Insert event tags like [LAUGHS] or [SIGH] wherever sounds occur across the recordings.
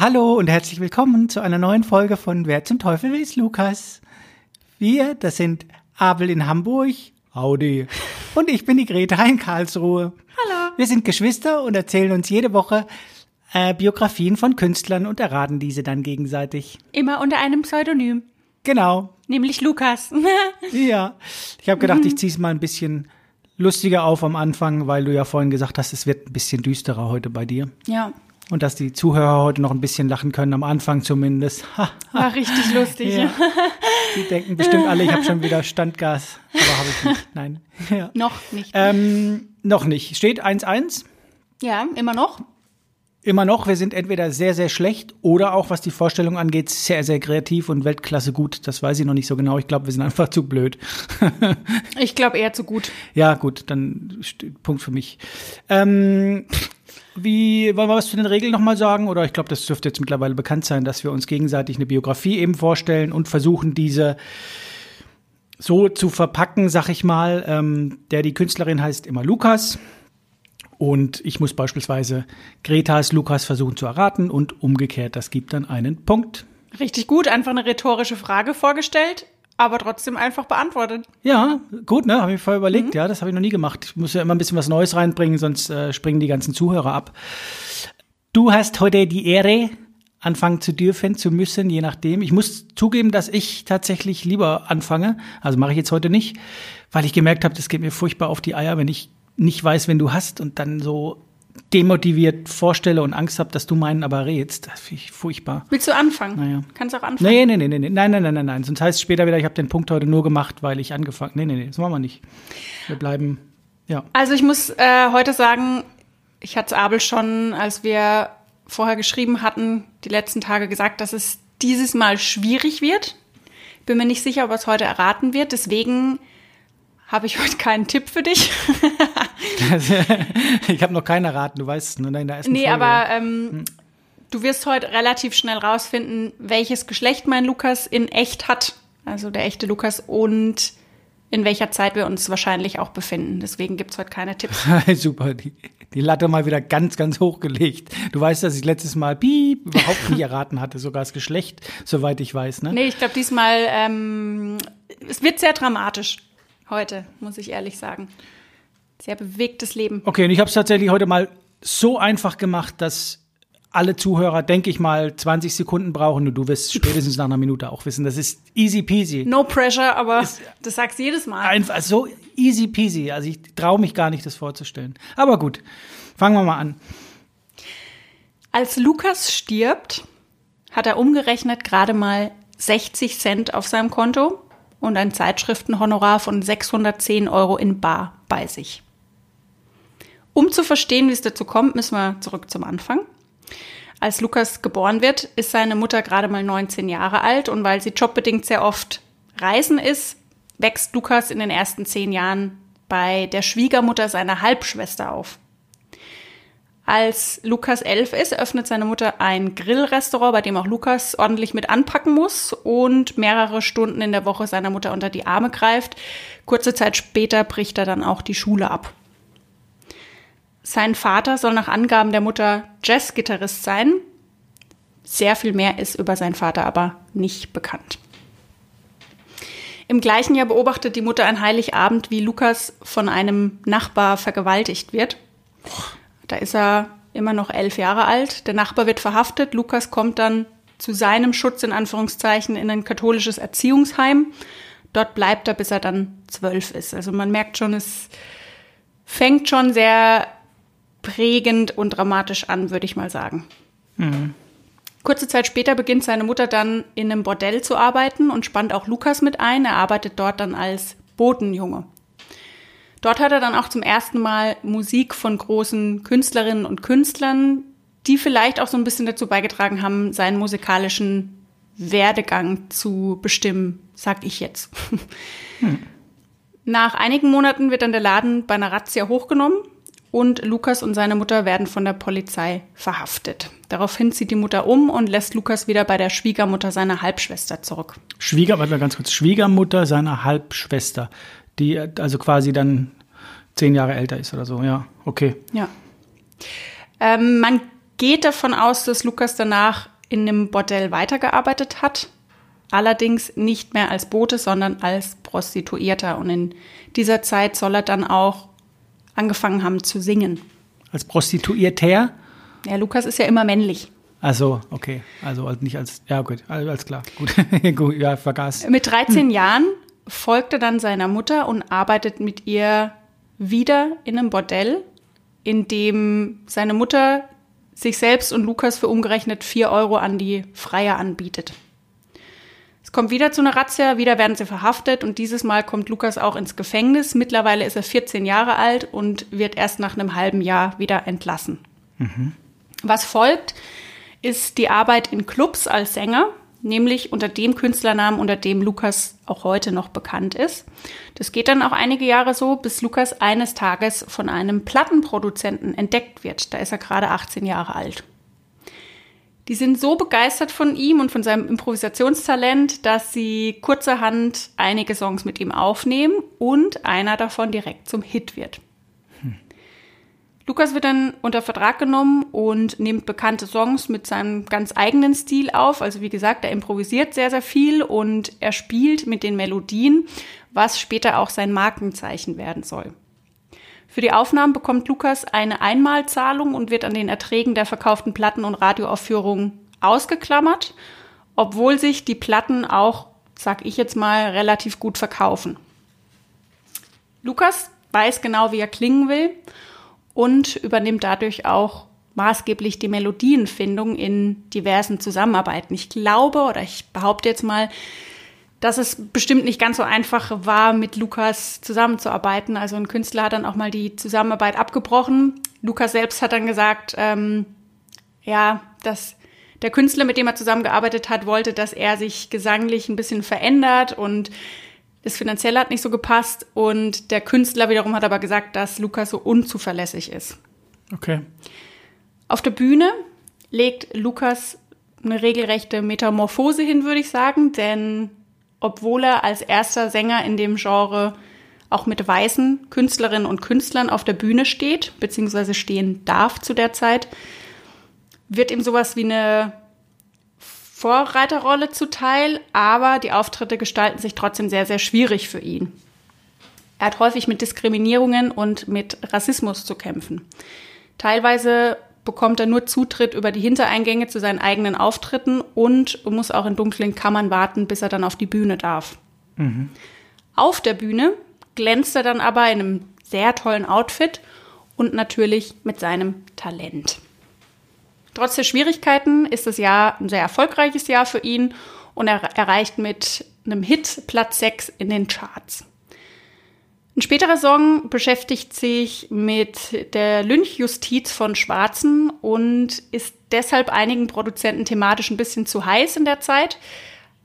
Hallo und herzlich willkommen zu einer neuen Folge von Wer zum Teufel ist Lukas. Wir, das sind Abel in Hamburg, Audi, und ich bin die Greta in Karlsruhe. Hallo. Wir sind Geschwister und erzählen uns jede Woche äh, Biografien von Künstlern und erraten diese dann gegenseitig. Immer unter einem Pseudonym, Genau, nämlich Lukas. [LAUGHS] ja. Ich habe gedacht, ich ziehe es mal ein bisschen lustiger auf am Anfang, weil du ja vorhin gesagt hast, es wird ein bisschen düsterer heute bei dir. ja, Und dass die Zuhörer heute noch ein bisschen lachen können, am Anfang zumindest. War richtig lustig. Ja. Die denken bestimmt alle, ich habe schon wieder Standgas. Aber habe ich nicht. Nein. [LAUGHS] Ja. Noch nicht. Ähm, noch nicht. Steht 1-1. ja, immer noch. Immer noch. Wir sind entweder sehr, sehr schlecht oder auch, was die Vorstellung angeht, sehr, sehr kreativ und Weltklasse gut. Das weiß ich noch nicht so genau. Ich glaube, wir sind einfach zu blöd. Ich glaube eher zu gut. Ja, gut, dann Punkt für mich. Ähm, wie, wollen wir was zu den Regeln nochmal sagen? Oder ich glaube, das dürfte jetzt mittlerweile bekannt sein, dass wir uns gegenseitig eine Biografie eben vorstellen und versuchen, diese so zu verpacken, sag ich mal. Ähm, der, die Künstlerin heißt immer Lukas. Und ich muss beispielsweise Gretas Lukas versuchen zu erraten und umgekehrt, das gibt dann einen Punkt. Richtig gut, einfach eine rhetorische Frage vorgestellt, aber trotzdem einfach beantwortet. Ja, gut, ne? Habe ich vorher überlegt. Ja, das habe ich noch nie gemacht. Ich muss ja immer ein bisschen was Neues reinbringen, sonst äh, springen die ganzen Zuhörer ab. Du hast heute die Ehre, anfangen zu dürfen, zu müssen, je nachdem. Ich muss zugeben, dass ich tatsächlich lieber anfange. Also mache ich jetzt heute nicht, weil ich gemerkt habe, das geht mir furchtbar auf die Eier, wenn ich nicht weiß, wenn du hast und dann so demotiviert vorstelle und Angst habe, dass du meinen aber rätst. Das finde ich furchtbar. Willst du anfangen? Naja. Kannst auch anfangen. Nee, nee, nee, nee, nee. Nein, nein, nein, nein, nein. Sonst heißt es später wieder, ich habe den Punkt heute nur gemacht, weil ich angefangen. Nee, nee, nee, das machen wir nicht. Wir bleiben, ja. Also ich muss äh, heute sagen, ich hatte es Abel schon, als wir vorher geschrieben hatten, die letzten Tage gesagt, dass es dieses Mal schwierig wird. Bin mir nicht sicher, ob er es heute erraten wird. Deswegen habe ich [LAUGHS] heute keinen Tipp für dich. [LAUGHS] ich habe noch keinen erraten, du weißt es, ne? In der ersten nee, Folge. aber ähm, du wirst heute relativ schnell rausfinden, welches Geschlecht mein Lukas in echt hat. Also der echte Lukas und in welcher Zeit wir uns wahrscheinlich auch befinden. Deswegen gibt es heute keine Tipps. [LAUGHS] Super, die, die Latte mal wieder ganz, ganz hochgelegt. Du weißt, dass ich letztes Mal piep überhaupt nicht erraten hatte, sogar das Geschlecht, soweit ich weiß, ne? Nee, ich glaube diesmal, ähm, es wird sehr dramatisch heute, muss ich ehrlich sagen. Sehr bewegtes Leben. Okay, und ich habe es tatsächlich heute mal so einfach gemacht, dass alle Zuhörer, denke ich mal, 20 Sekunden brauchen und du wirst [LAUGHS] spätestens nach einer Minute auch wissen. Das ist easy peasy. No pressure, aber das sagst du jedes Mal. Einfach so easy peasy. Also ich traue mich gar nicht, das vorzustellen. Aber gut, fangen wir mal an. Als Lukas stirbt, hat er umgerechnet gerade mal 60 Cent auf seinem Konto und ein Zeitschriftenhonorar von 610 Euro in Bar bei sich. Um zu verstehen, wie es dazu kommt, müssen wir zurück zum Anfang. Als Lukas geboren wird, ist seine Mutter gerade mal 19 Jahre alt und weil sie jobbedingt sehr oft reisen ist, wächst Lukas in den ersten zehn Jahren bei der Schwiegermutter seiner Halbschwester auf. Als Lukas elf ist, öffnet seine Mutter ein Grillrestaurant, bei dem auch Lukas ordentlich mit anpacken muss und mehrere Stunden in der Woche seiner Mutter unter die Arme greift. Kurze Zeit später bricht er dann auch die Schule ab. Sein Vater soll nach Angaben der Mutter Jazzgitarrist sein. Sehr viel mehr ist über seinen Vater aber nicht bekannt. Im gleichen Jahr beobachtet die Mutter an Heiligabend, wie Lukas von einem Nachbar vergewaltigt wird. Da ist er immer noch elf Jahre alt. Der Nachbar wird verhaftet. Lukas kommt dann zu seinem Schutz in Anführungszeichen in ein katholisches Erziehungsheim. Dort bleibt er, bis er dann zwölf ist. Also man merkt schon, es fängt schon sehr prägend und dramatisch an, würde ich mal sagen. Kurze Zeit später beginnt seine Mutter dann in einem Bordell zu arbeiten und spannt auch Lukas mit ein. Er arbeitet dort dann als Botenjunge. Dort hat er dann auch zum ersten Mal Musik von großen Künstlerinnen und Künstlern, die vielleicht auch so ein bisschen dazu beigetragen haben, seinen musikalischen Werdegang zu bestimmen, sag ich jetzt. Nach einigen Monaten wird dann der Laden bei einer Razzia hochgenommen und Lukas und seine Mutter werden von der Polizei verhaftet. Daraufhin zieht die Mutter um und lässt Lukas wieder bei der Schwiegermutter seiner Halbschwester zurück. Schwieger, warte mal ganz kurz. Schwiegermutter seiner Halbschwester, die also quasi dann zehn Jahre älter ist oder so. Ja, okay. Ja. Ähm, man geht davon aus, dass Lukas danach in einem Bordell weitergearbeitet hat. Allerdings nicht mehr als Bote, sondern als Prostituierter. Und in dieser Zeit soll er dann auch angefangen haben zu singen. Als Prostituierter? Ja, Lukas ist ja immer männlich. Also, okay. Also nicht als, ja gut, alles klar. [LAUGHS] Gut, gut ja, vergaß. Mit 13 hm. Jahren folgte dann seiner Mutter und arbeitet mit ihr wieder in einem Bordell, in dem seine Mutter sich selbst und Lukas für umgerechnet 4 Euro an die Freier anbietet. Es kommt wieder zu einer Razzia, wieder werden sie verhaftet und dieses Mal kommt Lukas auch ins Gefängnis. Mittlerweile ist er 14 Jahre alt und wird erst nach einem halben Jahr wieder entlassen. Mhm. Was folgt, ist die Arbeit in Clubs als Sänger, nämlich unter dem Künstlernamen, unter dem Lukas auch heute noch bekannt ist. Das geht dann auch einige Jahre so, bis Lukas eines Tages von einem Plattenproduzenten entdeckt wird. Da ist er gerade 18 Jahre alt. Die sind so begeistert von ihm und von seinem Improvisationstalent, dass sie kurzerhand einige Songs mit ihm aufnehmen und einer davon direkt zum Hit wird. Hm. Lukas wird dann unter Vertrag genommen und nimmt bekannte Songs mit seinem ganz eigenen Stil auf. Also wie gesagt, er improvisiert sehr, sehr viel und er spielt mit den Melodien, was später auch sein Markenzeichen werden soll. Für die Aufnahmen bekommt Lukas eine Einmalzahlung und wird an den Erträgen der verkauften Platten und Radioaufführungen ausgeklammert, obwohl sich die Platten auch, sag ich jetzt mal, relativ gut verkaufen. Lukas weiß genau, wie er klingen will und übernimmt dadurch auch maßgeblich die Melodienfindung in diversen Zusammenarbeiten. Ich glaube oder ich behaupte jetzt mal, dass es bestimmt nicht ganz so einfach war, mit Lukas zusammenzuarbeiten. Also ein Künstler hat dann auch mal die Zusammenarbeit abgebrochen. Lukas selbst hat dann gesagt, ähm, ja, dass der Künstler, mit dem er zusammengearbeitet hat, wollte, dass er sich gesanglich ein bisschen verändert und das Finanzielle hat nicht so gepasst. Und der Künstler wiederum hat aber gesagt, dass Lukas so unzuverlässig ist. Okay. Auf der Bühne legt Lukas eine regelrechte Metamorphose hin, würde ich sagen, denn obwohl er als erster Sänger in dem Genre auch mit weißen Künstlerinnen und Künstlern auf der Bühne steht, beziehungsweise stehen darf zu der Zeit, wird ihm sowas wie eine Vorreiterrolle zuteil, aber die Auftritte gestalten sich trotzdem sehr, sehr schwierig für ihn. Er hat häufig mit Diskriminierungen und mit Rassismus zu kämpfen. Teilweise bekommt er nur Zutritt über die Hintereingänge zu seinen eigenen Auftritten und muss auch in dunklen Kammern warten, bis er dann auf die Bühne darf. Mhm. Auf der Bühne glänzt er dann aber in einem sehr tollen Outfit und natürlich mit seinem Talent. Trotz der Schwierigkeiten ist das Jahr ein sehr erfolgreiches Jahr für ihn und er erreicht mit einem Hit Platz 6 in den Charts. Ein späterer Song beschäftigt sich mit der Lynchjustiz von Schwarzen und ist deshalb einigen Produzenten thematisch ein bisschen zu heiß in der Zeit.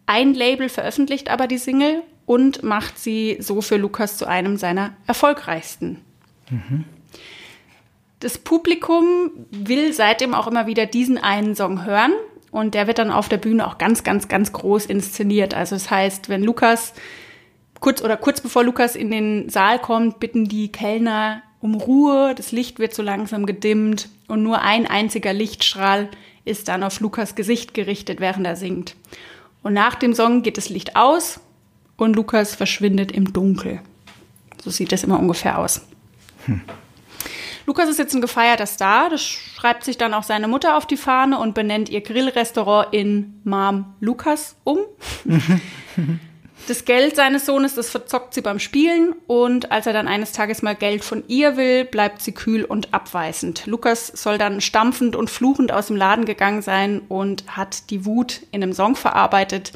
Ein Label veröffentlicht aber die Single und macht sie so für Lukas zu einem seiner erfolgreichsten. Mhm. Das Publikum will seitdem auch immer wieder diesen einen Song hören und der wird dann auf der Bühne auch ganz, ganz, ganz groß inszeniert. Also das heißt, wenn Lukas kurz oder kurz bevor Lukas in den Saal kommt, bitten die Kellner um Ruhe, das Licht wird so langsam gedimmt und nur ein einziger Lichtstrahl ist dann auf Lukas Gesicht gerichtet, während er singt. Und nach dem Song geht das Licht aus und Lukas verschwindet im Dunkel. So sieht das immer ungefähr aus. Hm. Lukas ist jetzt ein gefeierter Star. Das schreibt sich dann auch seine Mutter auf die Fahne und benennt ihr Grillrestaurant in Mom Lukas um. [LAUGHS] Das Geld seines Sohnes, das verzockt sie beim Spielen und als er dann eines Tages mal Geld von ihr will, bleibt sie kühl und abweisend. Lukas soll dann stampfend und fluchend aus dem Laden gegangen sein und hat die Wut in einem Song verarbeitet,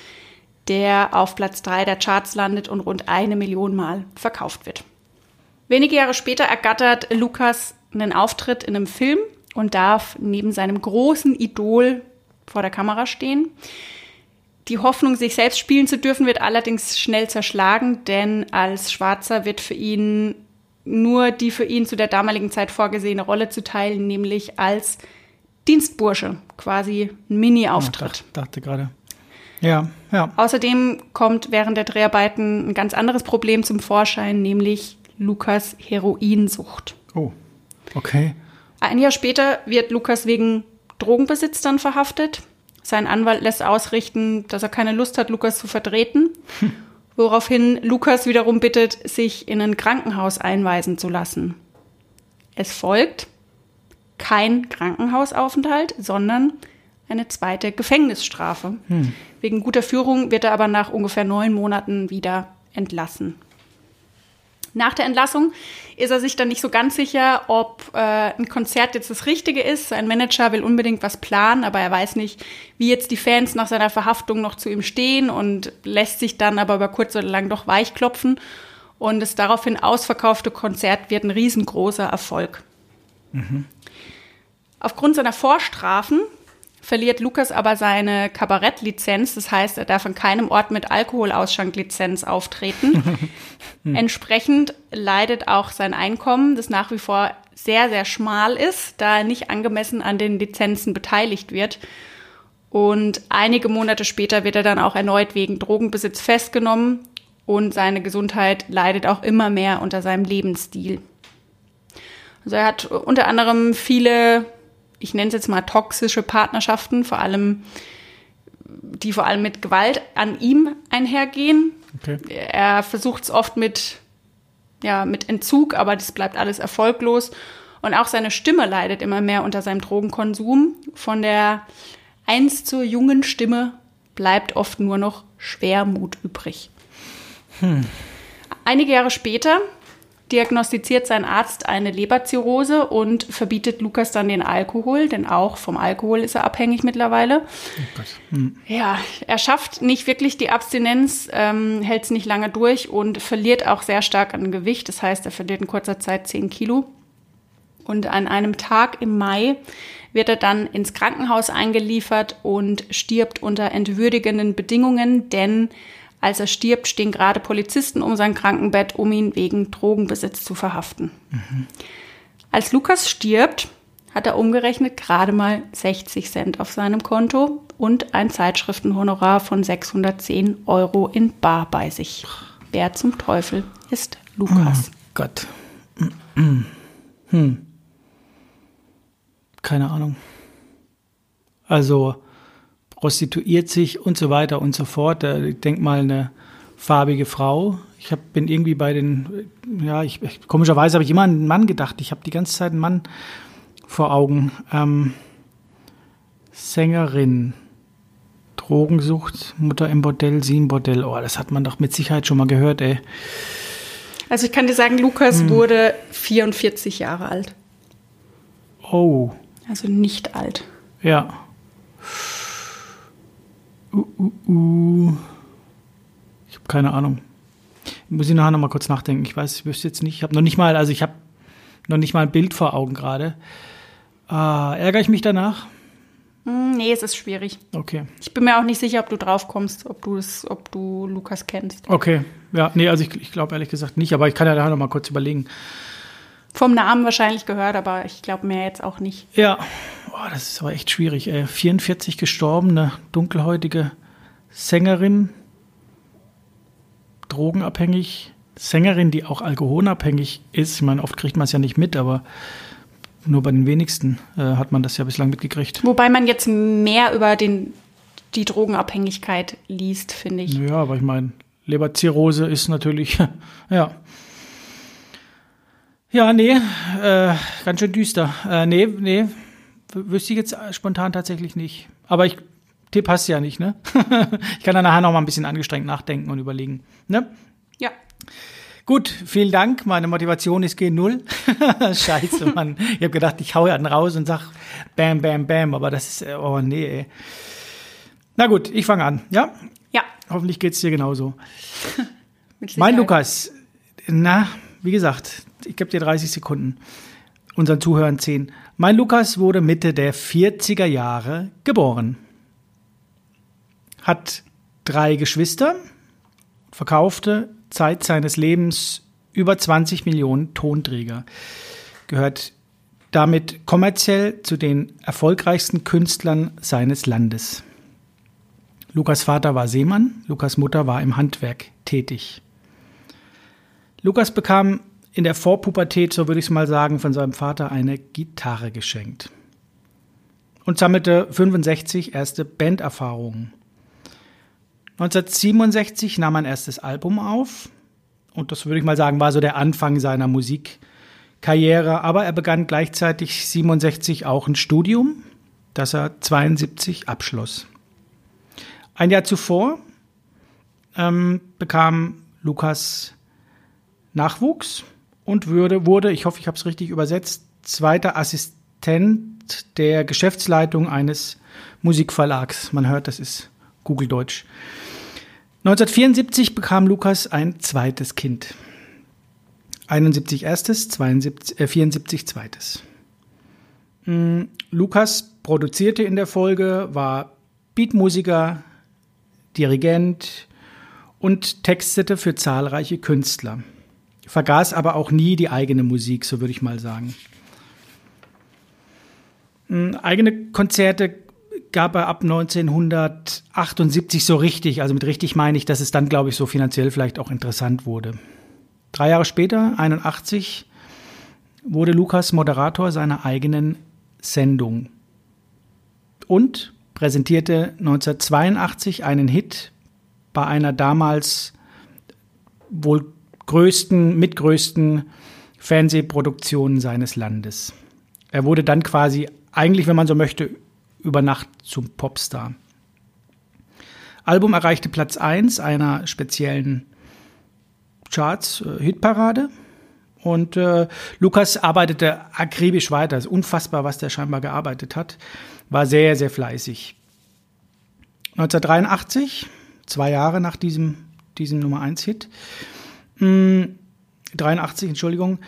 der auf Platz 3 der Charts landet und rund eine Million Mal verkauft wird. Wenige Jahre später ergattert Lukas einen Auftritt in einem Film und darf neben seinem großen Idol vor der Kamera stehen. Die Hoffnung, sich selbst spielen zu dürfen, wird allerdings schnell zerschlagen, denn als Schwarzer wird für ihn nur die für ihn zu der damaligen Zeit vorgesehene Rolle zuteilen, nämlich als Dienstbursche, quasi ein Mini-Auftritt. Ja, dachte, dachte gerade. Ja, ja. Außerdem kommt während der Dreharbeiten ein ganz anderes Problem zum Vorschein, nämlich Lukas Heroinsucht. Oh, okay. Ein Jahr später wird Lukas wegen Drogenbesitz dann verhaftet. Sein Anwalt lässt ausrichten, dass er keine Lust hat, Lukas zu vertreten, [LAUGHS] woraufhin Lukas wiederum bittet, sich in ein Krankenhaus einweisen zu lassen. Es folgt kein Krankenhausaufenthalt, sondern eine zweite Gefängnisstrafe. Hm. Wegen guter Führung wird er aber nach ungefähr neun Monaten wieder entlassen. Nach der Entlassung ist er sich dann nicht so ganz sicher, ob äh, ein Konzert jetzt das Richtige ist. Sein Manager will unbedingt was planen, aber er weiß nicht, wie jetzt die Fans nach seiner Verhaftung noch zu ihm stehen und lässt sich dann aber über kurz oder lang doch weichklopfen. Und das daraufhin ausverkaufte Konzert wird ein riesengroßer Erfolg. Mhm. Aufgrund seiner Vorstrafen verliert Lukas aber seine Kabarettlizenz. Das heißt, er darf an keinem Ort mit Alkoholausschanklizenz auftreten. [LAUGHS] hm. Entsprechend leidet auch sein Einkommen, das nach wie vor sehr, sehr schmal ist, da er nicht angemessen an den Lizenzen beteiligt wird. Und einige Monate später wird er dann auch erneut wegen Drogenbesitz festgenommen und seine Gesundheit leidet auch immer mehr unter seinem Lebensstil. Also er hat unter anderem viele ich nenne es jetzt mal toxische Partnerschaften, vor allem, die vor allem mit Gewalt an ihm einhergehen. Okay. Er versucht es oft mit, ja, mit Entzug, aber das bleibt alles erfolglos. Und auch seine Stimme leidet immer mehr unter seinem Drogenkonsum. Von der einst zur jungen Stimme bleibt oft nur noch Schwermut übrig. Hm. Einige Jahre später diagnostiziert sein Arzt eine Leberzirrhose und verbietet Lukas dann den Alkohol, denn auch vom Alkohol ist er abhängig mittlerweile. Oh hm. Ja, er schafft nicht wirklich die Abstinenz, ähm, hält es nicht lange durch und verliert auch sehr stark an Gewicht. Das heißt, er verliert in kurzer Zeit 10 Kilo. Und an einem Tag im Mai wird er dann ins Krankenhaus eingeliefert und stirbt unter entwürdigenden Bedingungen, denn als er stirbt, stehen gerade Polizisten um sein Krankenbett, um ihn wegen Drogenbesitz zu verhaften. Mhm. Als Lukas stirbt, hat er umgerechnet gerade mal 60 Cent auf seinem Konto und ein Zeitschriftenhonorar von 610 Euro in Bar bei sich. Wer zum Teufel ist Lukas? Oh Gott. Hm. Keine Ahnung. Also, prostituiert sich und so weiter und so fort. Ich denke mal eine farbige Frau. Ich hab, bin irgendwie bei den, ja, ich, komischerweise habe ich immer an einen Mann gedacht. Ich habe die ganze Zeit einen Mann vor Augen. Ähm, Sängerin, Drogensucht, Mutter im Bordell, sie im Bordell. Oh, das hat man doch mit Sicherheit schon mal gehört, ey. Also ich kann dir sagen, Lukas hm. wurde 44 Jahre alt. Oh. Also nicht alt. Ja. Uh, uh, uh. Ich habe keine Ahnung. Muss ich nachher noch mal kurz nachdenken. Ich weiß, ich wüsste jetzt nicht. Ich habe noch nicht mal, also ich habe noch nicht mal ein Bild vor Augen gerade. Ah, ärgere ich mich danach? Hm, nee, es ist schwierig. Okay. Ich bin mir auch nicht sicher, ob du drauf kommst, ob du es, ob du Lukas kennst. Okay. Ja, nee, also ich, ich glaube ehrlich gesagt nicht, aber ich kann ja nachher noch mal kurz überlegen. Vom Namen wahrscheinlich gehört, aber ich glaube mehr jetzt auch nicht. Ja, oh, das ist aber echt schwierig. Ey. 44 gestorbene, dunkelhäutige Sängerin, drogenabhängig, Sängerin, die auch alkoholabhängig ist. Ich meine, oft kriegt man es ja nicht mit, aber nur bei den wenigsten äh, hat man das ja bislang mitgekriegt. Wobei man jetzt mehr über den, die Drogenabhängigkeit liest, finde ich. Ja, aber ich meine, Leberzirrhose ist natürlich, [LAUGHS] ja, ja, nee, äh, ganz schön düster. Äh, nee, nee, wüsste ich jetzt spontan tatsächlich nicht. Aber ich, Tipp hast du ja nicht, ne? [LAUGHS] ich kann dann nachher noch mal ein bisschen angestrengt nachdenken und überlegen, ne? Ja. Gut, vielen Dank. Meine Motivation ist G0. [LAUGHS] Scheiße, [LAUGHS] Mann. Ich habe gedacht, ich hau ja dann raus und sag Bam, Bam, Bam. Aber das ist, oh nee, ey. Na gut, ich fange an, ja? Ja. Hoffentlich geht's dir genauso. mein Lukas, na, wie gesagt, ich gebe dir 30 Sekunden. Unseren Zuhörern 10. Mein Lukas wurde Mitte der 40er Jahre geboren. Hat drei Geschwister, verkaufte Zeit seines Lebens über 20 Millionen Tonträger. Gehört damit kommerziell zu den erfolgreichsten Künstlern seines Landes. Lukas Vater war Seemann, Lukas Mutter war im Handwerk tätig. Lukas bekam in der Vorpubertät, so würde ich es mal sagen, von seinem Vater eine Gitarre geschenkt. und sammelte 65 erste Banderfahrungen. 1967 nahm er ein erstes Album auf und das würde ich mal sagen, war so der Anfang seiner Musikkarriere, aber er begann gleichzeitig 67 auch ein Studium, das er 72 abschloss. Ein Jahr zuvor ähm, bekam Lukas Nachwuchs und würde, wurde, ich hoffe, ich habe es richtig übersetzt, zweiter Assistent der Geschäftsleitung eines Musikverlags. Man hört, das ist Google Deutsch. 1974 bekam Lukas ein zweites Kind. 71 erstes, 72, äh, 74 zweites. Mhm. Lukas produzierte in der Folge, war Beatmusiker, Dirigent und textete für zahlreiche Künstler. Vergaß aber auch nie die eigene Musik, so würde ich mal sagen. Hm, eigene Konzerte gab er ab 1978 so richtig. Also mit richtig meine ich, dass es dann, glaube ich, so finanziell vielleicht auch interessant wurde. Drei Jahre später, 81, wurde Lukas Moderator seiner eigenen Sendung und präsentierte 1982 einen Hit bei einer damals wohl größten, mitgrößten Fernsehproduktion seines Landes. Er wurde dann quasi, eigentlich, wenn man so möchte, über Nacht zum Popstar. Album erreichte Platz 1 einer speziellen Charts, äh. Und äh, Lukas arbeitete akribisch weiter. Es ist unfassbar, was der scheinbar gearbeitet hat. War sehr, sehr fleißig. 1983, zwei Jahre nach diesem, diesem Nummer 1-Hit, 83, Entschuldigung,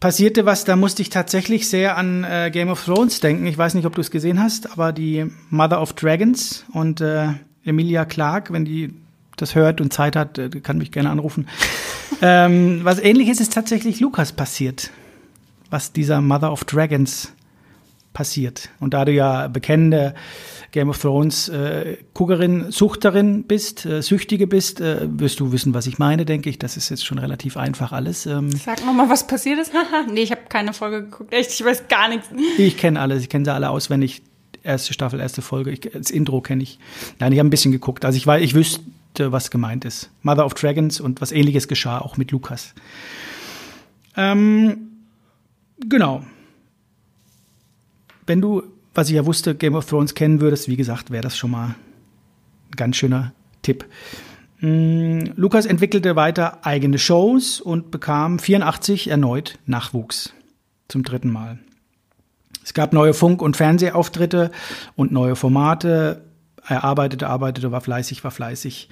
passierte was, da musste ich tatsächlich sehr an äh, Game of Thrones denken. Ich weiß nicht, ob du es gesehen hast, aber die Mother of Dragons und äh, Emilia Clark, wenn die das hört und Zeit hat, äh, kann mich gerne anrufen. [LAUGHS] ähm, was ähnliches ist tatsächlich Lukas passiert, was dieser Mother of Dragons passiert. Und da du ja bekennende Game of Thrones äh, Guckerin, Suchterin bist, äh, Süchtige bist, äh, wirst du wissen, was ich meine, denke ich. Das ist jetzt schon relativ einfach alles. Ähm, Sag noch mal, was passiert ist. [LAUGHS] nee, ich habe keine Folge geguckt. Echt, ich weiß gar nichts. [LAUGHS] Ich kenne alles, ich kenne sie alle auswendig. Erste Staffel, erste Folge. Ich, das Intro kenne ich. Nein, ich habe ein bisschen geguckt. Also ich weiß, ich wüsste, was gemeint ist. Mother of Dragons und was ähnliches geschah auch mit Lukas. Ähm, genau. Wenn du was ich ja wusste, Game of Thrones kennen würdest, wie gesagt, wäre das schon mal ein ganz schöner Tipp. Mm, Lukas entwickelte weiter eigene Shows und bekam 84 erneut Nachwuchs zum dritten Mal. Es gab neue Funk- und Fernsehauftritte und neue Formate. Er arbeitete, arbeitete, war fleißig, war fleißig.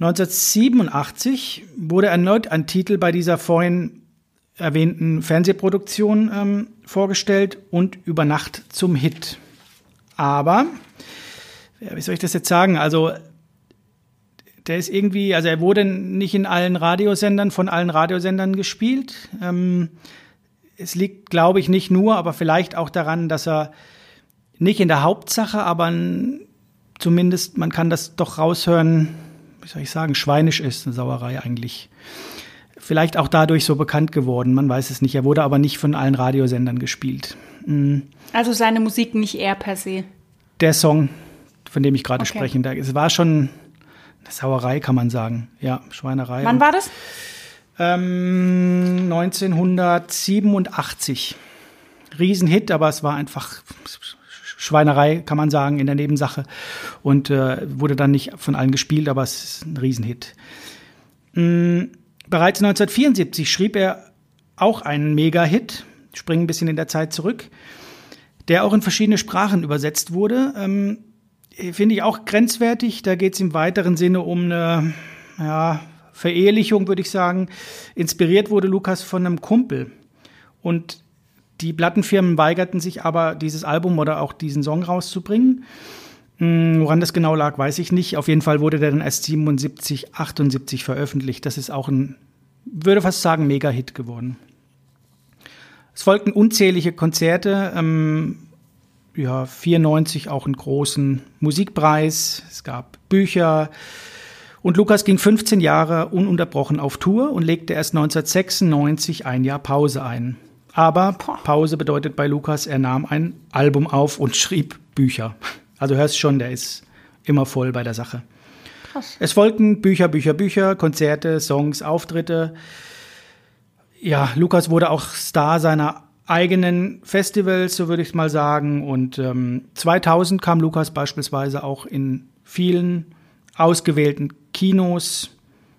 1987 wurde erneut ein Titel bei dieser vorhin erwähnten Fernsehproduktion ähm, vorgestellt und über Nacht zum Hit. Aber, wie soll ich das jetzt sagen? Also, der ist irgendwie, also er wurde nicht in allen Radiosendern, von allen Radiosendern gespielt. Ähm, es liegt, glaube ich, nicht nur, aber vielleicht auch daran, dass er nicht in der Hauptsache, aber zumindest, man kann das doch raushören, wie soll ich sagen, schweinisch ist, eine Sauerei eigentlich vielleicht auch dadurch so bekannt geworden, man weiß es nicht. Er wurde aber nicht von allen Radiosendern gespielt. Mhm. Also seine Musik nicht er per se. Der Song, von dem ich gerade okay. spreche, es war schon eine Sauerei, kann man sagen. Ja, Schweinerei. Wann war das? Ähm, 1987. Riesenhit, aber es war einfach Schweinerei, kann man sagen, in der Nebensache. Und äh, wurde dann nicht von allen gespielt, aber es ist ein Riesenhit. Mhm. Bereits 1974 schrieb er auch einen Mega-Hit, springen ein bisschen in der Zeit zurück, der auch in verschiedene Sprachen übersetzt wurde. Ähm, Finde ich auch grenzwertig. Da geht es im weiteren Sinne um eine ja, Verehelichung, würde ich sagen. Inspiriert wurde Lukas von einem Kumpel. Und die Plattenfirmen weigerten sich aber, dieses Album oder auch diesen Song rauszubringen. Hm, woran das genau lag, weiß ich nicht. Auf jeden Fall wurde der dann erst 77, 78 veröffentlicht. Das ist auch ein, würde fast sagen, Mega-Hit geworden. Es folgten unzählige Konzerte, ähm, ja, 94 auch einen großen Musikpreis, es gab Bücher und Lukas ging 15 Jahre ununterbrochen auf Tour und legte erst 1996 ein Jahr Pause ein. Aber Pause bedeutet bei Lukas, er nahm ein Album auf und schrieb Bücher. Also hörst schon, der ist immer voll bei der Sache. Krass. Es folgten Bücher, Bücher, Bücher, Konzerte, Songs, Auftritte. Ja, Lukas wurde auch Star seiner eigenen Festivals, so würde ich es mal sagen. Und ähm, 2000 kam Lukas beispielsweise auch in vielen ausgewählten Kinos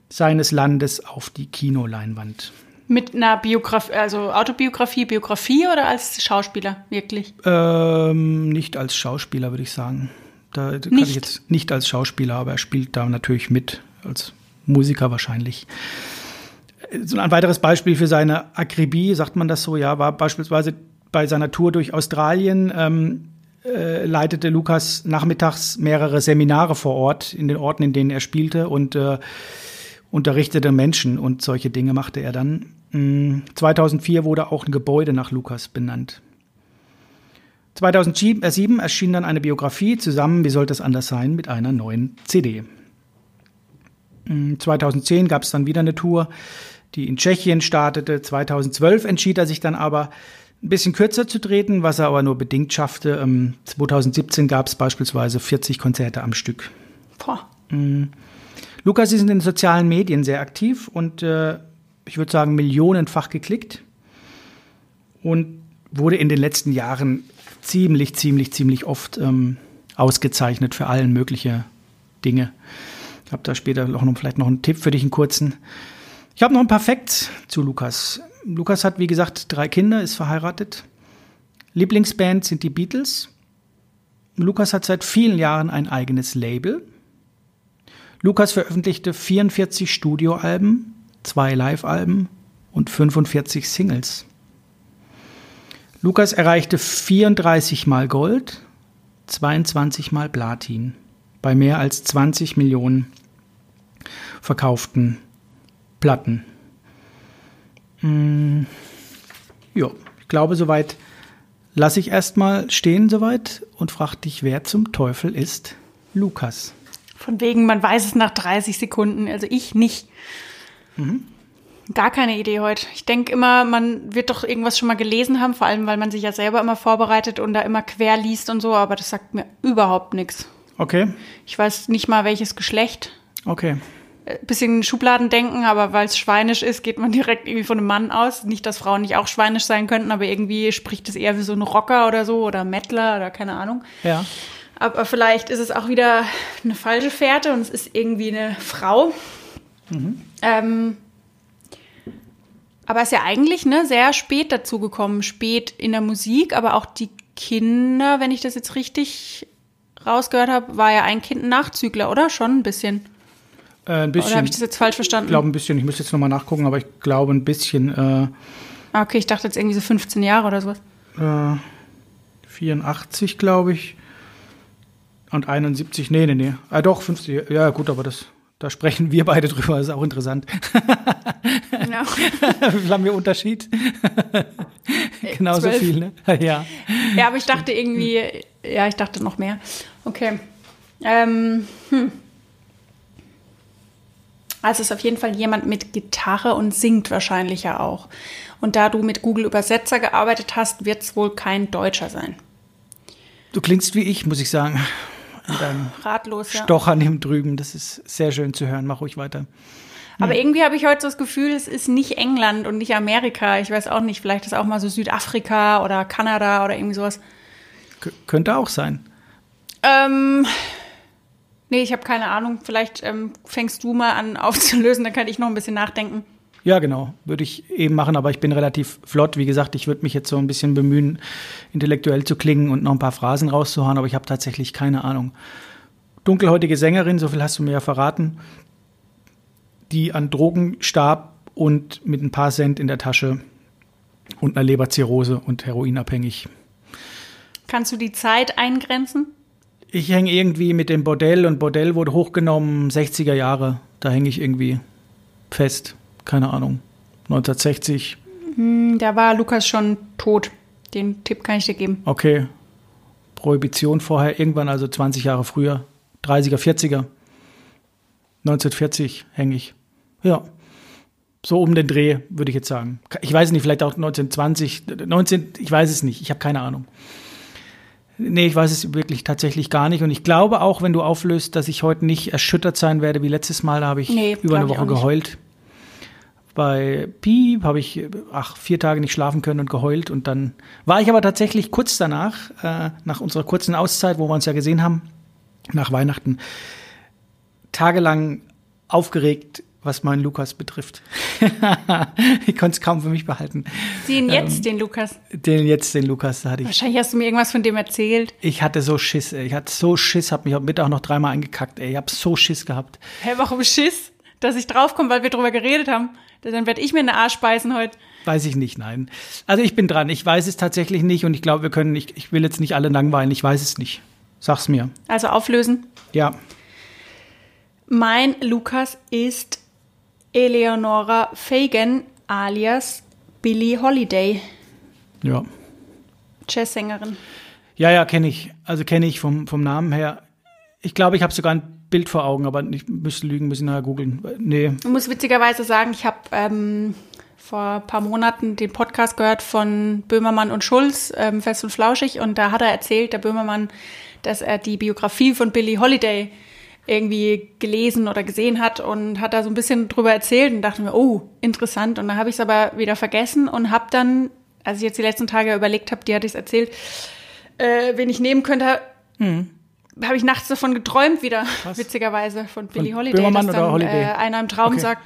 seines Landes auf die Kinoleinwand. Mit einer Biografie, also Autobiografie, Biografie oder als Schauspieler wirklich? Ähm, nicht als Schauspieler, würde ich sagen. Da nicht. kann ich jetzt nicht als Schauspieler, aber er spielt da natürlich mit, als Musiker wahrscheinlich. So ein weiteres Beispiel für seine Akribie, sagt man das so, ja, war beispielsweise bei seiner Tour durch Australien. Ähm, äh, leitete Lukas nachmittags mehrere Seminare vor Ort in den Orten, in denen er spielte und äh, unterrichtete Menschen und solche Dinge machte er dann. 2004 mm, wurde auch ein Gebäude nach Lukas benannt. 2007 erschien dann eine Biografie zusammen, wie sollte es anders sein, mit einer neuen CD. 2010 gab es dann wieder eine Tour, die in Tschechien startete. 2012 entschied er sich dann aber, ein bisschen kürzer zu treten, was er aber nur bedingt schaffte. 2017 gab es beispielsweise 40 Konzerte am Stück. Boah. Lukas ist in den sozialen Medien sehr aktiv und äh, ich würde sagen millionenfach geklickt und wurde in den letzten Jahren ziemlich, ziemlich, ziemlich oft ähm, ausgezeichnet für allen möglichen Dinge. Ich habe da später noch, vielleicht noch einen Tipp für dich, einen kurzen. Ich habe noch ein paar Facts zu Lukas. Lukas hat, wie gesagt, drei Kinder, ist verheiratet. Lieblingsband sind die Beatles. Lukas hat seit vielen Jahren ein eigenes Label. Lukas veröffentlichte 44 Studioalben, zwei Live-Alben und 45 Singles. Lukas erreichte 34 mal Gold, 22 mal Platin bei mehr als 20 Millionen verkauften Platten. Hm, ja, ich glaube, soweit lasse ich erstmal stehen soweit und frage dich, wer zum Teufel ist Lukas? Von wegen, man weiß es nach 30 Sekunden, also ich nicht. Mhm. Gar keine Idee heute. Ich denke immer, man wird doch irgendwas schon mal gelesen haben, vor allem weil man sich ja selber immer vorbereitet und da immer quer liest und so, aber das sagt mir überhaupt nichts. Okay. Ich weiß nicht mal welches Geschlecht. Okay. Äh, bisschen Schubladen denken, aber weil es schweinisch ist, geht man [LAUGHS] direkt irgendwie von einem Mann aus. Nicht, dass Frauen nicht auch schweinisch sein könnten, aber irgendwie spricht es eher wie so ein Rocker oder so oder Mettler oder keine Ahnung. Ja. Aber vielleicht ist es auch wieder eine falsche Fährte und es ist irgendwie eine Frau. Mhm. Ähm, aber ist ja eigentlich ne, sehr spät dazu gekommen, spät in der Musik, aber auch die Kinder, wenn ich das jetzt richtig rausgehört habe, war ja ein Kind ein Nachzügler, oder? Schon ein bisschen. Äh, ein bisschen. Oder habe ich das jetzt falsch verstanden? Ich glaube ein bisschen. Ich muss jetzt nochmal nachgucken, aber ich glaube ein bisschen. Äh, ah, okay, ich dachte jetzt irgendwie so 15 Jahre oder sowas. Äh, 84, glaube ich. Und 71, nee, nee, nee. Ah, doch, 50. Ja, gut, aber das, da sprechen wir beide [LAUGHS] drüber, das ist auch interessant. Genau. [LAUGHS] Wie viel haben wir Unterschied? Genauso 12. viel, ne? [LAUGHS] Ja. Ja, aber ich dachte irgendwie, ja, ich dachte noch mehr. Okay. Ähm, hm. Also ist auf jeden Fall jemand mit Gitarre und singt wahrscheinlich ja auch. Und da du mit Google Übersetzer gearbeitet hast, wird es wohl kein Deutscher sein. Du klingst wie ich, muss ich sagen. Ratlos, ja. Stochern im Drüben, das ist sehr schön zu hören. Mach ruhig weiter. Aber irgendwie habe ich heute so das Gefühl, es ist nicht England und nicht Amerika. Ich weiß auch nicht, vielleicht ist auch mal so Südafrika oder Kanada oder irgendwie sowas. K könnte auch sein. Ähm, Nee, ich habe keine Ahnung. Vielleicht ähm, fängst du mal an aufzulösen, dann kann ich noch ein bisschen nachdenken. Ja, genau. Würde ich eben machen, aber ich bin relativ flott. Wie gesagt, ich würde mich jetzt so ein bisschen bemühen, intellektuell zu klingen und noch ein paar Phrasen rauszuhauen, aber ich habe tatsächlich keine Ahnung. Dunkelhäutige Sängerin, so viel hast du mir ja verraten, die an Drogen starb und mit ein paar Cent in der Tasche und einer Leberzirrhose und heroinabhängig. Kannst du die Zeit eingrenzen? Ich hänge irgendwie mit dem Bordell und Bordell wurde hochgenommen, 60er Jahre. Da hänge ich irgendwie fest. Keine Ahnung. 1960. Hm, da war Lukas schon tot. Den Tipp kann ich dir geben. Okay. Prohibition vorher, irgendwann also 20 Jahre früher. 30er, 40er. 1940 hänge ich. Ja. So um den Dreh, würde ich jetzt sagen. Ich weiß nicht, vielleicht auch 1920, 19, ich weiß es nicht, ich habe keine Ahnung. Nee, ich weiß es wirklich tatsächlich gar nicht. Und ich glaube auch, wenn du auflöst, dass ich heute nicht erschüttert sein werde wie letztes Mal, da habe ich Nee, über eine Woche geheult. Bei Piep habe ich ach, vier Tage nicht schlafen können und geheult. Und dann war ich aber tatsächlich kurz danach, äh, nach unserer kurzen Auszeit, wo wir uns ja gesehen haben, nach Weihnachten, tagelang aufgeregt, was meinen Lukas betrifft. [LAUGHS] ich konnte es kaum für mich behalten. Ähm. jetzt den Lukas. Den jetzt, den Lukas, da hatte ich Wahrscheinlich hast du mir irgendwas von dem erzählt. ich hatte so Schiss, ey. Ich hatte so Schiss, hab mich am Mittag noch dreimal eingekackt, ey. Ich hab so Schiss gehabt. Hä, warum Schiss? Dass ich draufkomme, weil wir drüber geredet haben. Dann werde ich mir eine Arsch beißen heute. Weiß ich nicht, nein. Also ich bin dran. Ich weiß es tatsächlich nicht und ich glaube, wir können nicht, ich will jetzt nicht alle langweilen. Ich weiß es nicht. Sag's mir. Also auflösen. Ja. Mein Lukas ist Eleonora Fagan alias Billie Holiday, Ja. Jazzsängerin. Ja, ja, kenne ich. Also kenne ich vom, vom Namen her. Ich glaube, ich habe sogar ein Bild vor Augen, aber ich müsste lügen, müssen nachher googeln. Nee. Ich muss witzigerweise sagen, ich habe ähm, vor ein paar Monaten den Podcast gehört von Böhmermann und Schulz, ähm, Fest und Flauschig, und da hat er erzählt, der Böhmermann, dass er die Biografie von Billie Holiday irgendwie gelesen oder gesehen hat und hat da so ein bisschen drüber erzählt und dachte mir, oh, interessant. Und dann habe ich es aber wieder vergessen und habe dann, als ich jetzt die letzten Tage überlegt habe, die hatte ich es erzählt, äh, wen ich nehmen könnte, habe ich nachts davon geträumt wieder, witzigerweise, von Billie Holiday. Böhmermann dass dann, Holiday? Äh, einer im Traum Okay. sagt,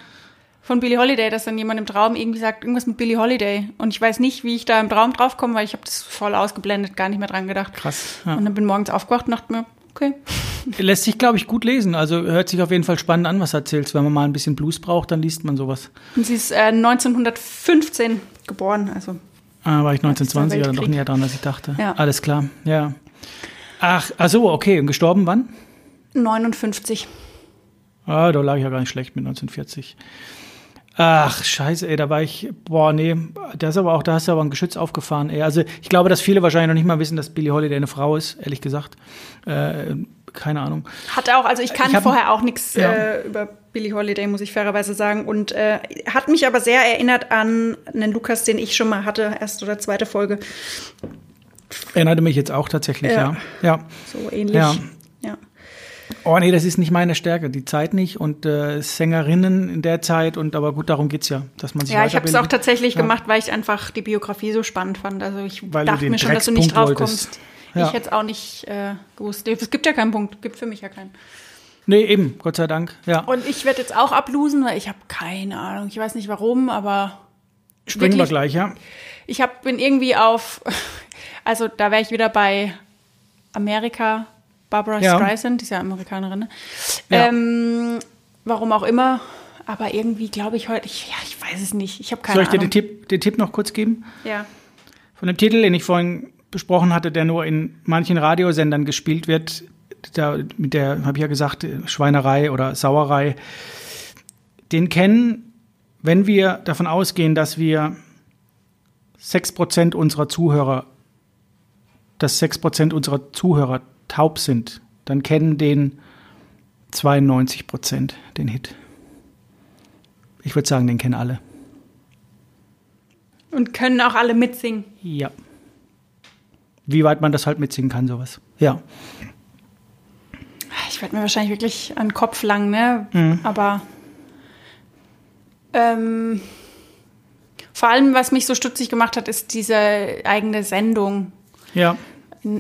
von Billie Holiday, dass dann jemand im Traum irgendwie sagt, irgendwas mit Billie Holiday. Und ich weiß nicht, wie ich da im Traum draufkomme, weil ich habe das voll ausgeblendet, gar nicht mehr dran gedacht. Krass. Ja. Und dann bin morgens aufgewacht und dachte mir, okay. [LAUGHS] Lässt sich, glaube ich, gut lesen. Also hört sich auf jeden Fall spannend an, was du erzählst. Wenn man mal ein bisschen Blues braucht, dann liest man sowas. Und sie ist äh, 1915 geboren, also Ah, war ich Zweiter 1920 oder noch näher dran, als ich dachte. Ja. Alles klar, ja. Ach, ach so, okay. Und gestorben wann? 59. Ah, da lag ich ja gar nicht schlecht mit 1940. Ach, scheiße, ey, da war ich, boah, nee, das aber auch, da hast du aber ein Geschütz aufgefahren, ey. Also, ich glaube, dass viele wahrscheinlich noch nicht mal wissen, dass Billie Holiday eine Frau ist, ehrlich gesagt. Äh, keine Ahnung. Hat auch, also ich Ich kann hab- vorher auch nichts Ja. äh, über Billie Holiday, muss ich fairerweise sagen. Und äh, hat mich aber sehr erinnert an einen Lukas, den ich schon mal hatte, erste oder zweite Folge. Erinnerte mich jetzt auch tatsächlich, ja. Ja. So ähnlich. Ja. ja. Oh nee, das ist nicht meine Stärke, die Zeit nicht und äh, Sängerinnen in der Zeit und aber gut, darum geht's ja, dass man sich Ja, ich habe es auch tatsächlich Ja. gemacht, weil ich einfach die Biografie so spannend fand. Also ich Weil dachte mir schon, dass du nicht drauf kommst. Ja. Ich hätte es auch nicht äh, gewusst. Es gibt ja keinen Punkt, gibt für mich ja keinen. Nee, eben, Gott sei Dank, ja. Und ich werde jetzt auch ablosen, weil ich habe keine Ahnung. Ich weiß nicht warum, aber Springen wir wirklich- gleich, ja. ich hab, bin irgendwie auf, also da wäre ich wieder bei Amerika, Barbara Ja. Streisand, die ist ja Amerikanerin. Ne? Ja. Ähm, warum auch immer, aber irgendwie glaube ich heute, ich, ja, ich weiß es nicht. Ich habe keine Soll ich dir den Ahnung. Tipp, den Tipp noch kurz geben? Ja. Von dem Titel, den ich vorhin besprochen hatte, der nur in manchen Radiosendern gespielt wird, da, mit der, habe ich ja gesagt, Schweinerei oder Sauerei, den kennen, wenn wir davon ausgehen, dass wir 6% unserer Zuhörer, dass 6% unserer Zuhörer taub sind, dann kennen den 92% den Hit. Ich würde sagen, den kennen alle. Und können auch alle mitsingen. Ja. Wie weit man das halt mitsingen kann, sowas. Ja. Ich werde mir wahrscheinlich wirklich an den Kopf lang, ne? Mhm. Aber ähm, vor allem, was mich so stutzig gemacht hat, ist diese eigene Sendung. Ja.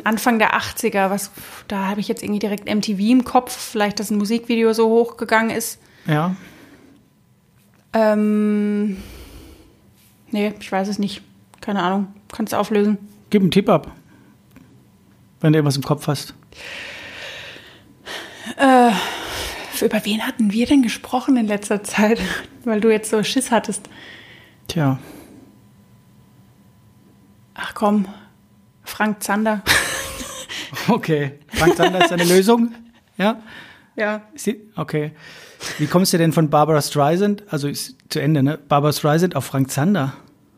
Anfang der 80er, was da habe ich jetzt irgendwie direkt MTV im Kopf, vielleicht dass ein Musikvideo so hochgegangen ist. Ja. Ähm, nee, ich weiß es nicht. Keine Ahnung. Kannst du auflösen. Gib einen Tipp ab. Wenn du irgendwas im Kopf hast. Über wen hatten wir denn gesprochen in letzter Zeit? [LAUGHS] Weil du jetzt so Schiss hattest. Tja. Ach komm, Frank Zander. Okay. Frank Zander ist eine Lösung. Ja. Ja. Sie- Okay. Wie kommst du denn von Barbara Streisand, also ist zu Ende, ne? Barbara Streisand auf Frank Zander?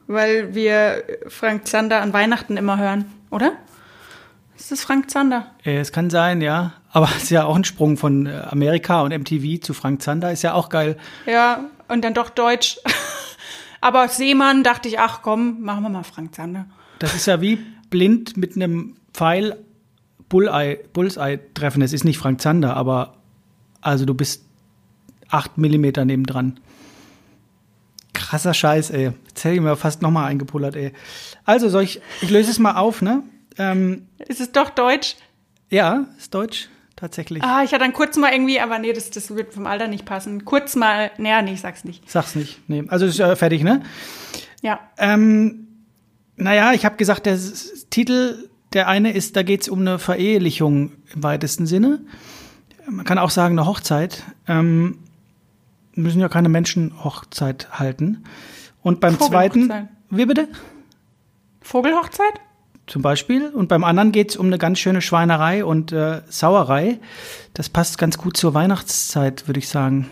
Weil wir Frank Zander an Weihnachten immer hören, oder? Ist das Frank Zander? Äh, Es kann sein, ja. Aber es ist ja auch ein Sprung von äh, Amerika und MTV zu Frank Zander. Ist ja auch geil. Ja, und dann doch Deutsch. [LAUGHS] Aber Seemann dachte ich, ach komm, machen wir mal Frank Zander. Das ist ja wie blind mit einem Pfeil Bullseye, Bullseye treffen. Es ist nicht Frank Zander, aber also du bist acht Millimeter nebendran. Krasser Scheiß, ey. Jetzt hätte ich mir fast nochmal eingepullert, ey. Also, soll ich, ich löse es mal auf, ne? Ähm, Ist es doch Deutsch? ja, ist Deutsch, tatsächlich. Ah, ich hatte dann kurz mal irgendwie, aber nee, das, das wird vom Alter nicht passen. Kurz mal, naja, nee, ich sag's nicht. Sag's nicht. Nee. Also, ist ja fertig, ne? Ja. Ähm, naja, ich habe gesagt, der Titel, der eine ist, da geht's um eine Verehelichung im weitesten Sinne. Man kann auch sagen, eine Hochzeit. Ähm, müssen ja keine Menschen Hochzeit halten. Und beim zweiten, wie bitte? Vogelhochzeit? Zum Beispiel. Und beim anderen geht's um eine ganz schöne Schweinerei und äh, Sauerei. Das passt ganz gut zur Weihnachtszeit, würde ich sagen.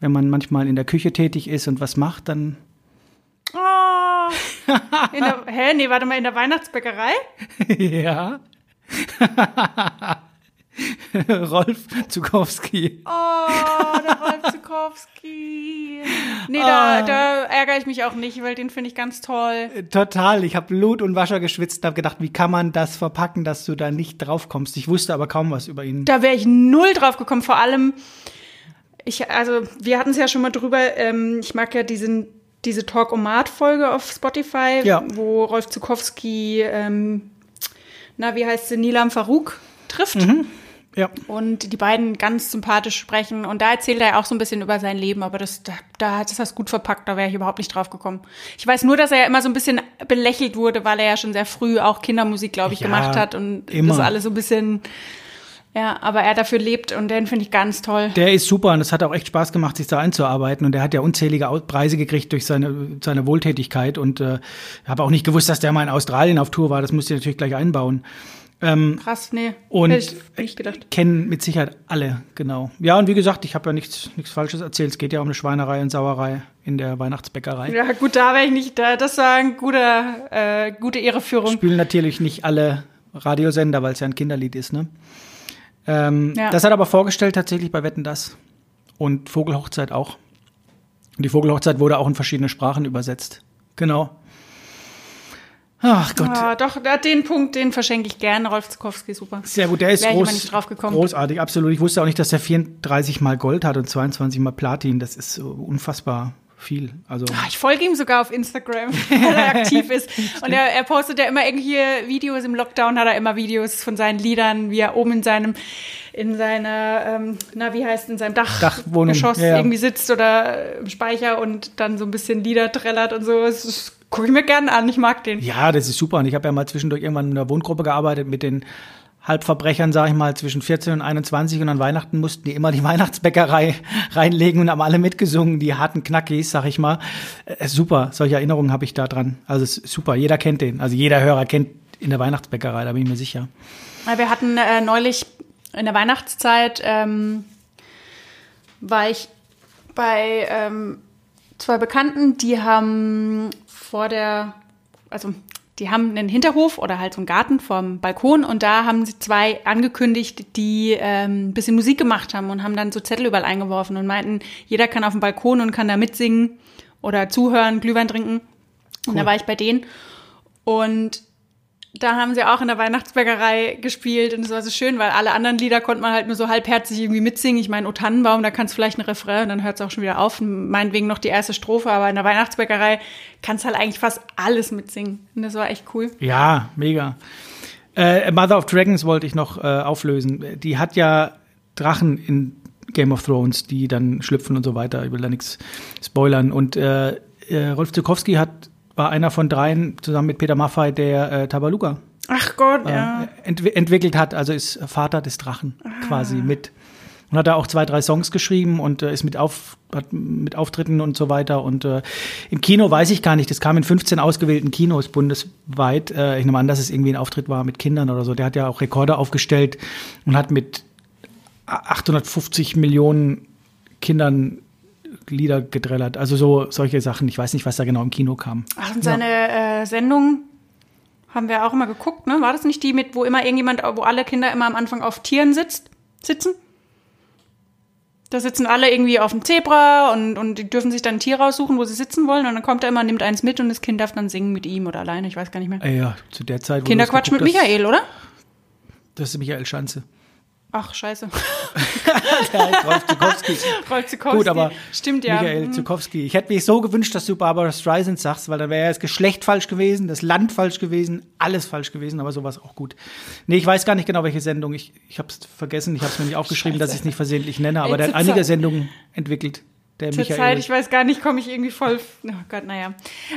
Wenn man manchmal in der Küche tätig ist und was macht, dann Oh. In der, [LAUGHS] hä? Nee, warte mal, in der Weihnachtsbäckerei? Ja. [LAUGHS] Rolf Zukowski. Oh, der [LAUGHS] Rolf Zukowski. Nee, da, Ah. da ärgere ich mich auch nicht, weil den finde ich ganz toll. Total. Ich habe Blut und Wasser geschwitzt und habe gedacht, wie kann man das verpacken, dass du da nicht drauf kommst. Ich wusste aber kaum was über ihn. Da wäre ich null drauf gekommen. Vor allem, ich, also, wir hatten es ja schon mal drüber. Ähm, ich mag ja diesen, diese Talk-O-Mat-Folge auf Spotify, Ja. wo Rolf Zukowski, ähm, na, wie heißt sie, Nilam Farouk trifft. Ja. Und die beiden ganz sympathisch sprechen. Und da erzählt er auch so ein bisschen über sein Leben, aber das, da, da hat es das gut verpackt, da wäre ich überhaupt nicht drauf gekommen. Ich weiß nur, dass er ja immer so ein bisschen belächelt wurde, weil er ja schon sehr früh auch Kindermusik, glaube ich, Ja, gemacht hat und immer. das alles so ein bisschen, ja, aber er dafür lebt und den finde ich ganz toll. Der ist super und es hat auch echt Spaß gemacht, sich da einzuarbeiten. Und er hat ja unzählige Preise gekriegt durch seine, seine Wohltätigkeit. Und äh, habe auch nicht gewusst, dass der mal in Australien auf Tour war. Das musste ich natürlich gleich einbauen. Krass, nee. Und Hätte ich gedacht. kennen mit Sicherheit alle, genau. Ja, und wie gesagt, ich habe ja nichts, nichts Falsches erzählt. Es geht ja um eine Schweinerei und Sauerei in der Weihnachtsbäckerei. Ja, gut, da wäre ich nicht da. Das war ein guter, äh, gute Irreführung. Spielen natürlich nicht alle Radiosender, weil es ja ein Kinderlied ist, ne? Ähm, Ja. Das hat er aber vorgestellt tatsächlich bei Wetten das. Und Vogelhochzeit auch. Und die Vogelhochzeit wurde auch in verschiedene Sprachen übersetzt. Genau. Ach Gott. Ah, doch, den Punkt, den verschenke ich gerne. Rolf Zukowski, super. Sehr gut, der ist Wäre groß, großartig, absolut. Ich wusste auch nicht, dass er 34 mal Gold hat und 22 mal Platin. Das ist unfassbar viel. Also Ah, Ich folge ihm sogar auf Instagram, [LAUGHS] weil er aktiv ist. Und er, er postet ja immer irgendwie Videos. Im Lockdown hat er immer Videos von seinen Liedern, wie er oben in seinem, in seiner, ähm, na, wie heißt in seinem Dach Dachwohnung, Geschoss ja, ja. irgendwie sitzt oder im Speicher und dann so ein bisschen Lieder trällert und so. Das gucke ich mir gerne an. Ich mag den. ja, das ist super. Und ich habe ja mal zwischendurch irgendwann in einer Wohngruppe gearbeitet mit den Halbverbrechern, sage ich mal, zwischen 14 und 21 und an Weihnachten mussten die immer die [LAUGHS] Weihnachtsbäckerei reinlegen und haben alle mitgesungen, die harten Knackis, sag ich mal. Äh, super, solche Erinnerungen habe ich da dran. Also super, jeder kennt den. Also jeder Hörer kennt in der Weihnachtsbäckerei, da bin ich mir sicher. Wir hatten äh, neulich in der Weihnachtszeit, ähm, war ich bei ähm, zwei Bekannten, die haben vor der, also die haben einen Hinterhof oder halt so einen Garten vorm Balkon und da haben sie zwei angekündigt, die ähm, ein bisschen Musik gemacht haben und haben dann so Zettel überall eingeworfen und meinten, jeder kann auf dem Balkon und kann da mitsingen oder zuhören, Glühwein trinken. Und da war ich bei denen und da haben sie auch in der Weihnachtsbäckerei gespielt und es war so schön, weil alle anderen Lieder konnte man halt nur so halbherzig irgendwie mitsingen. Ich meine, O Tannenbaum, da kannst du vielleicht ein Refrain und dann hört es auch schon wieder auf. Meinetwegen noch die erste Strophe, aber in der Weihnachtsbäckerei kannst du halt eigentlich fast alles mitsingen. Und das war echt cool. Ja, mega. Äh, Mother of Dragons wollte ich noch äh, auflösen. Die hat ja Drachen in Game of Thrones, die dann schlüpfen und so weiter. Ich will da nichts spoilern. Und äh, äh, Rolf Zukowski hat, war einer von dreien, zusammen mit Peter Maffay, der äh, Tabaluga Ach Gott, ja. äh, entwi entwickelt hat. Also ist Vater des Drachen quasi mit. Und hat da auch zwei, drei Songs geschrieben und äh, ist mit, auf, hat mit Auftritten und so weiter. Und äh, im Kino weiß ich gar nicht, das kam in 15 ausgewählten Kinos bundesweit. Äh, ich nehme an, dass es irgendwie ein Auftritt war mit Kindern oder so. Der hat ja auch Rekorde aufgestellt und hat mit 850 Millionen Kindern Lieder gedrellert. Also so solche Sachen. Ich weiß nicht, was da genau im Kino kam. Ach, und seine äh, Sendung Haben wir auch immer geguckt, ne? War das nicht die mit, wo immer irgendjemand, wo alle Kinder immer am Anfang auf Tieren sitzt, sitzen? Da sitzen alle irgendwie auf dem Zebra und, und die dürfen sich dann ein Tier raussuchen, wo sie sitzen wollen. Und dann kommt er immer, nimmt eins mit und das Kind darf dann singen mit ihm oder alleine. Ich weiß gar nicht mehr. Äh, ja, zu der Zeit. Kinderquatsch mit geguckt hast, Michael, oder? Das ist Michael Schanze. Ach, scheiße. [LAUGHS] Rolf Zukowski. [LAUGHS] Rolf Zukowski. Gut, aber Stimmt, ja. Michael Mhm. Zukowski. Ich hätte mir so gewünscht, dass du Barbara Streisand sagst, weil dann wäre ja das Geschlecht falsch gewesen, das Land falsch gewesen, alles falsch gewesen, aber sowas auch gut. Nee, ich weiß gar nicht genau, welche Sendung. Ich, ich habe es vergessen, ich habe es mir nicht aufgeschrieben, dass ich es nicht versehentlich nenne, aber Ey, der hat einige Sendungen entwickelt. Der Zur Michael. Zeit, ich weiß gar nicht, komme ich irgendwie voll. Oh Gott, naja.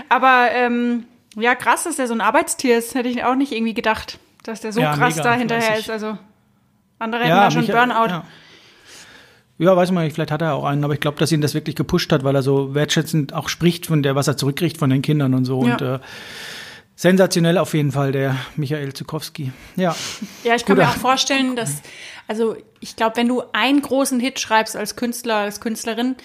Aber ähm, ja, krass, dass der so ein Arbeitstier ist. Hätte ich auch nicht irgendwie gedacht, dass der so Ja, krass mega da hinterher ist. Also andere hätten da schon Michael- Burnout. Ja. ja, weiß man nicht, vielleicht hat er auch einen, aber ich glaube, dass ihn das wirklich gepusht hat, weil er so wertschätzend auch spricht von der, was er zurückkriegt von den Kindern und so. Ja. Und äh, sensationell auf jeden Fall, der Michael Zukowski. Ja. Ja, ich kann Guter- mir auch vorstellen, dass, also ich glaube, wenn du einen großen Hit schreibst als Künstler, als Künstlerin,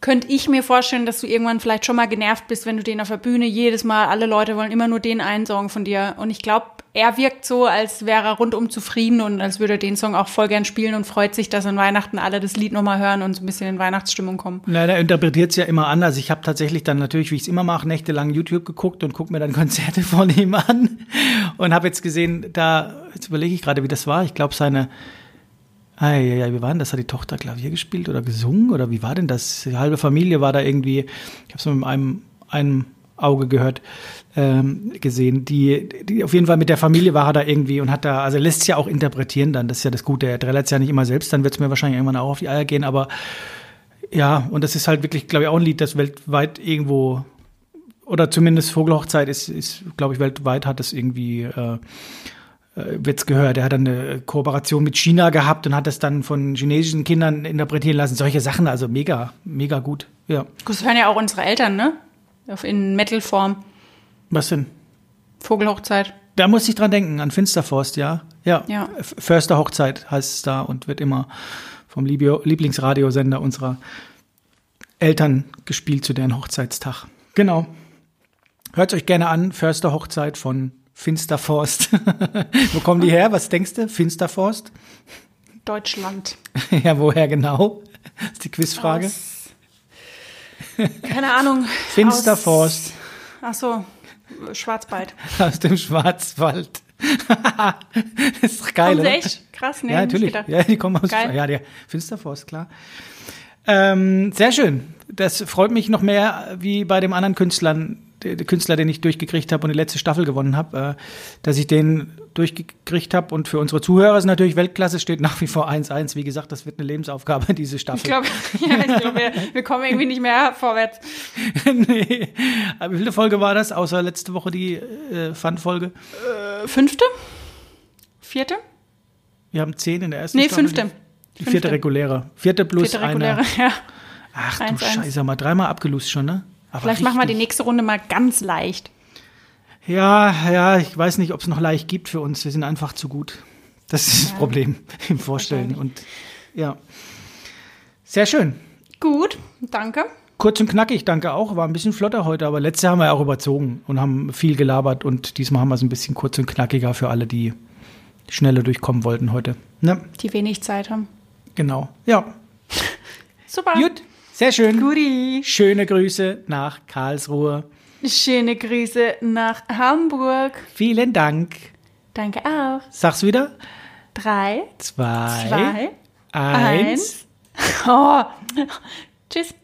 könnte ich mir vorstellen, dass du irgendwann vielleicht schon mal genervt bist, wenn du den auf der Bühne jedes Mal, alle Leute wollen immer nur den einen Song von dir. Und ich glaube, er wirkt so, als wäre er rundum zufrieden und als würde er den Song auch voll gern spielen und freut sich, dass an Weihnachten alle das Lied nochmal hören und so ein bisschen in Weihnachtsstimmung kommen. Na, der interpretiert es ja immer anders. Ich habe tatsächlich dann natürlich, wie ich es immer mache, nächtelang YouTube geguckt und gucke mir dann [LAUGHS] Konzerte von ihm an und habe jetzt gesehen, da, jetzt überlege ich gerade, wie das war. Ich glaube, seine, ah, ja, ja, wie war denn das? Hat die Tochter Klavier gespielt oder gesungen oder wie war denn das? Die halbe Familie war da irgendwie, ich habe es mit einem, einem Auge gehört, ähm, gesehen. Die, die auf jeden Fall mit der Familie war er da irgendwie und hat da, also lässt es ja auch interpretieren dann, das ist ja das Gute. Er trällert es ja nicht immer selbst, dann wird es mir wahrscheinlich irgendwann auch auf die Eier gehen, aber ja, und das ist halt wirklich, glaube ich, auch ein Lied, das weltweit irgendwo, oder zumindest Vogelhochzeit ist, ist glaube ich, weltweit hat es irgendwie, äh, äh, wird's gehört. Er hat dann eine Kooperation mit China gehabt und hat das dann von chinesischen Kindern interpretieren lassen. Solche Sachen, also mega, mega gut. Ja. Das hören ja auch unsere Eltern, ne? In Metal-Form. Was denn? Vogelhochzeit. Da muss ich dran denken, an Finsterforst, ja. Ja. Ja. Förster Hochzeit heißt es da und wird immer vom Lieblingsradiosender unserer Eltern gespielt zu deren Hochzeitstag. Genau. Hört euch gerne an, Förster Hochzeit von Finsterforst. [LAUGHS] Wo kommen die her? Was denkst du? Finsterforst? Deutschland. [LAUGHS] ja, woher genau? Das ist die Quizfrage. Aus- Keine Ahnung. [LAUGHS] Finsterforst Ach so, Schwarzwald. aus dem Schwarzwald. das ist geil, sie oder? echt? Krass, nee, ja, natürlich. Ja, die kommen aus. Ja, der Finsterforst, klar. Ähm, sehr schön. Das freut mich noch mehr wie bei dem anderen Künstlern, Künstler, den ich durchgekriegt habe und die letzte Staffel gewonnen habe, äh, dass ich den durchgekriegt habe. Und für unsere Zuhörer ist natürlich Weltklasse, steht nach wie vor 1-1. Wie gesagt, das wird eine Lebensaufgabe, [LAUGHS] diese Ich Staffel. glaube, [LAUGHS] ja, ich glaub, wir, wir kommen irgendwie nicht mehr vorwärts. [LAUGHS] nee. Aber wie viele Folge war das, außer letzte Woche die äh, Fun-Folge? Äh, Fünfte? Vierte? Wir haben zehn in der ersten Nee, Staffel. fünfte. Die vierte Fünfte. reguläre. Vierte plus Vierte reguläre, eine. ja. Ach du 1-1. Scheiße, mal dreimal abgelust schon, ne? Aber Vielleicht machen wir die richtig. nächste Runde mal ganz leicht. Ja, ja, ich weiß nicht, ob es noch leicht gibt für uns. Wir sind einfach zu gut. Das ist das Ja. Problem [LAUGHS] im Vorstellen. Und ja. Sehr schön. Gut, danke. Kurz und knackig, danke auch. War ein bisschen flotter heute, aber letztes Jahr haben wir ja auch überzogen und haben viel gelabert und diesmal haben wir es ein bisschen kurz und knackiger für alle, die schneller durchkommen wollten heute. Ne? Die wenig Zeit haben. Genau. Ja. Super. Gut. Sehr schön. Guti. Schöne Grüße nach Karlsruhe. Schöne Grüße nach Hamburg. Vielen Dank. Danke auch. Sag's wieder. Drei, Zwei, zwei, eins. eins. [LAUGHS] Oh. Tschüss.